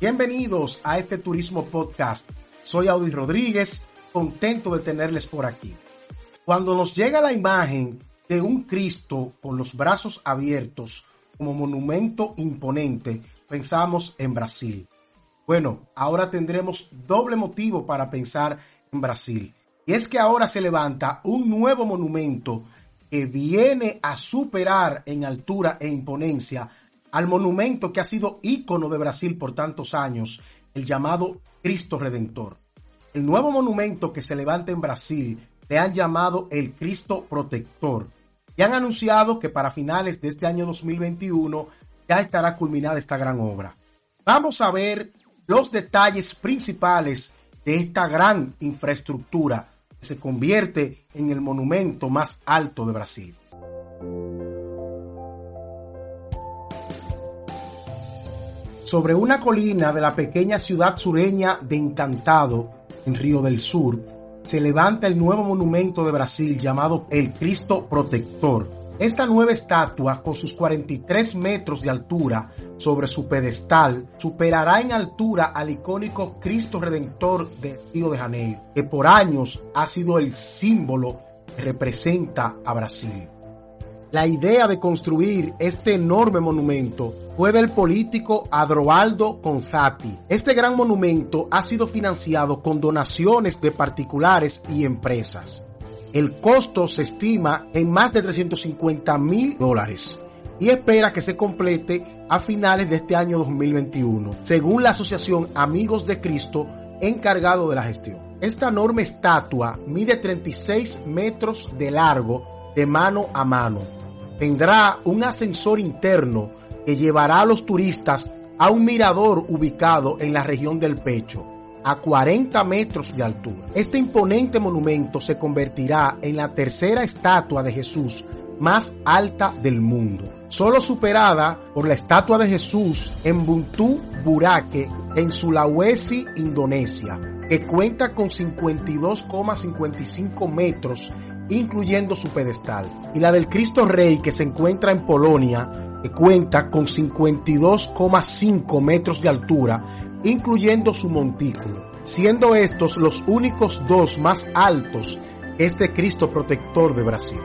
Bienvenidos a este Turismo Podcast. Soy Audi Rodríguez, contento de tenerles por aquí. Cuando nos llega la imagen de un Cristo con los brazos abiertos como monumento imponente, pensamos en Brasil. Bueno, ahora tendremos doble motivo para pensar en Brasil. Y es que ahora se levanta un nuevo monumento que viene a superar en altura e imponencia al monumento que ha sido ícono de Brasil por tantos años, el llamado Cristo Redentor. El nuevo monumento que se levanta en Brasil le han llamado el Cristo Protector y han anunciado que para finales de este año 2021 ya estará culminada esta gran obra. Vamos a ver los detalles principales de esta gran infraestructura que se convierte en el monumento más alto de Brasil. Sobre una colina de la pequeña ciudad sureña de Encantado, en Río del Sur, se levanta el nuevo monumento de Brasil llamado el Cristo Protector. Esta nueva estatua, con sus 43 metros de altura sobre su pedestal, superará en altura al icónico Cristo Redentor de Río de Janeiro, que por años ha sido el símbolo que representa a Brasil. La idea de construir este enorme monumento fue del político Adroaldo Conzati. Este gran monumento ha sido financiado con donaciones de particulares y empresas. El costo se estima en más de 350 mil dólares y espera que se complete a finales de este año 2021, según la Asociación Amigos de Cristo encargado de la gestión. Esta enorme estatua mide 36 metros de largo de mano a mano tendrá un ascensor interno que llevará a los turistas a un mirador ubicado en la región del pecho, a 40 metros de altura. Este imponente monumento se convertirá en la tercera estatua de Jesús más alta del mundo, solo superada por la estatua de Jesús en Buntu Burake, en Sulawesi, Indonesia, que cuenta con 52,55 metros incluyendo su pedestal, y la del Cristo Rey que se encuentra en Polonia, que cuenta con 52,5 metros de altura, incluyendo su montículo, siendo estos los únicos dos más altos este Cristo protector de Brasil.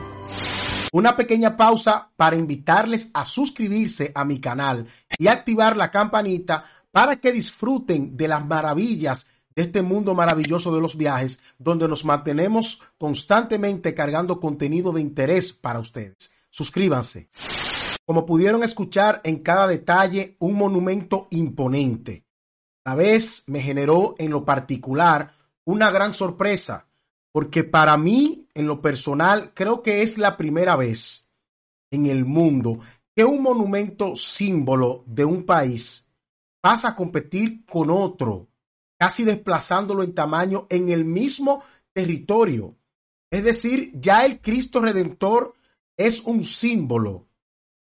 Una pequeña pausa para invitarles a suscribirse a mi canal y activar la campanita para que disfruten de las maravillas de este mundo maravilloso de los viajes, donde nos mantenemos constantemente cargando contenido de interés para ustedes. Suscríbanse. Como pudieron escuchar en cada detalle, un monumento imponente. A la vez me generó en lo particular una gran sorpresa, porque para mí, en lo personal, creo que es la primera vez en el mundo que un monumento símbolo de un país pasa a competir con otro casi desplazándolo en tamaño en el mismo territorio. Es decir, ya el Cristo Redentor es un símbolo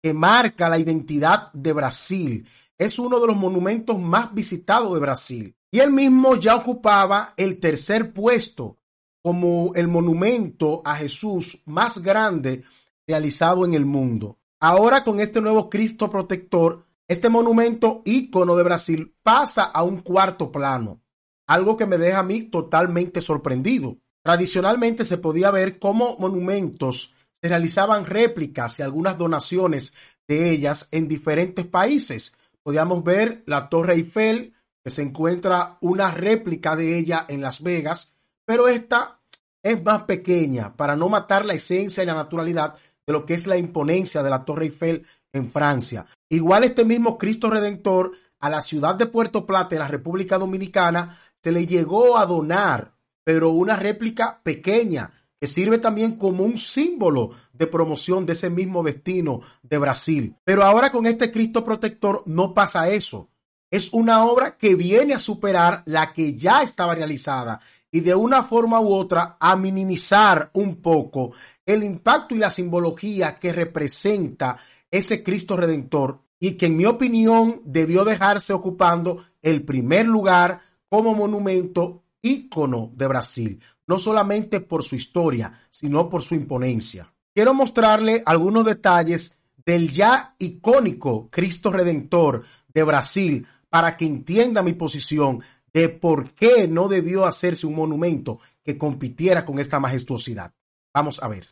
que marca la identidad de Brasil. Es uno de los monumentos más visitados de Brasil. Y él mismo ya ocupaba el tercer puesto como el monumento a Jesús más grande realizado en el mundo. Ahora con este nuevo Cristo protector, este monumento ícono de Brasil pasa a un cuarto plano, algo que me deja a mí totalmente sorprendido. Tradicionalmente se podía ver cómo monumentos se realizaban réplicas y algunas donaciones de ellas en diferentes países. Podíamos ver la Torre Eiffel, que se encuentra una réplica de ella en Las Vegas, pero esta es más pequeña para no matar la esencia y la naturalidad de lo que es la imponencia de la Torre Eiffel en Francia. Igual este mismo Cristo Redentor a la ciudad de Puerto Plata, en la República Dominicana, se le llegó a donar, pero una réplica pequeña que sirve también como un símbolo de promoción de ese mismo destino de Brasil. Pero ahora con este Cristo protector no pasa eso. Es una obra que viene a superar la que ya estaba realizada y de una forma u otra a minimizar un poco el impacto y la simbología que representa ese Cristo Redentor y que en mi opinión debió dejarse ocupando el primer lugar como monumento ícono de Brasil, no solamente por su historia, sino por su imponencia. Quiero mostrarle algunos detalles del ya icónico Cristo Redentor de Brasil para que entienda mi posición de por qué no debió hacerse un monumento que compitiera con esta majestuosidad. Vamos a ver.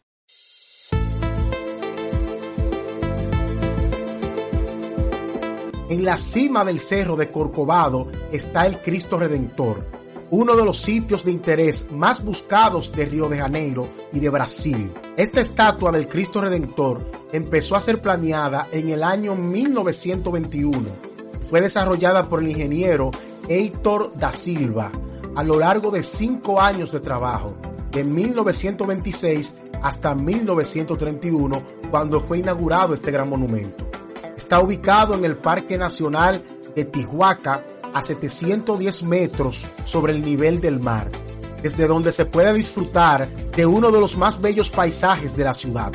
En la cima del cerro de Corcovado está el Cristo Redentor, uno de los sitios de interés más buscados de Río de Janeiro y de Brasil. Esta estatua del Cristo Redentor empezó a ser planeada en el año 1921. Fue desarrollada por el ingeniero Heitor da Silva a lo largo de cinco años de trabajo, de 1926 hasta 1931, cuando fue inaugurado este gran monumento. Está ubicado en el Parque Nacional de Tihuaca a 710 metros sobre el nivel del mar, desde donde se puede disfrutar de uno de los más bellos paisajes de la ciudad.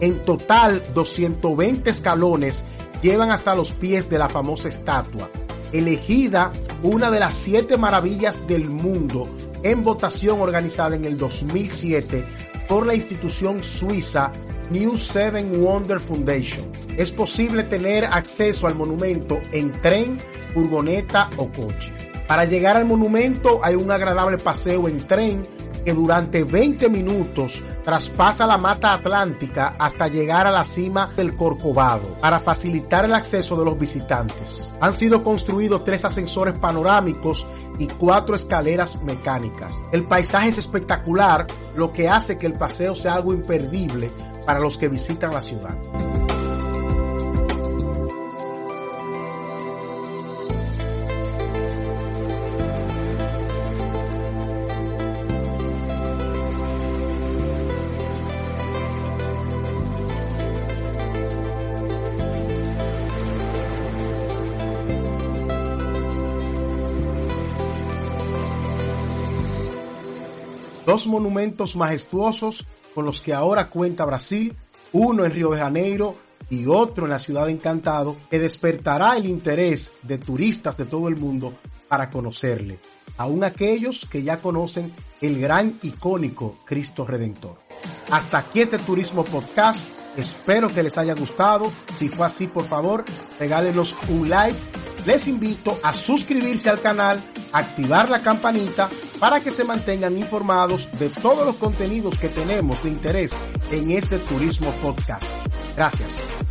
En total, 220 escalones llevan hasta los pies de la famosa estatua, elegida una de las siete maravillas del mundo en votación organizada en el 2007 por la institución suiza New Seven Wonder Foundation. Es posible tener acceso al monumento en tren, furgoneta o coche. Para llegar al monumento hay un agradable paseo en tren que durante 20 minutos traspasa la mata atlántica hasta llegar a la cima del Corcovado para facilitar el acceso de los visitantes. Han sido construidos tres ascensores panorámicos y cuatro escaleras mecánicas. El paisaje es espectacular, lo que hace que el paseo sea algo imperdible para los que visitan la ciudad. Dos monumentos majestuosos con los que ahora cuenta Brasil, uno en Río de Janeiro y otro en la ciudad de Encantado, que despertará el interés de turistas de todo el mundo para conocerle, aún aquellos que ya conocen el gran icónico Cristo Redentor. Hasta aquí este Turismo Podcast. Espero que les haya gustado. Si fue así, por favor, regálenos un like les invito a suscribirse al canal, activar la campanita para que se mantengan informados de todos los contenidos que tenemos de interés en este Turismo Podcast. Gracias.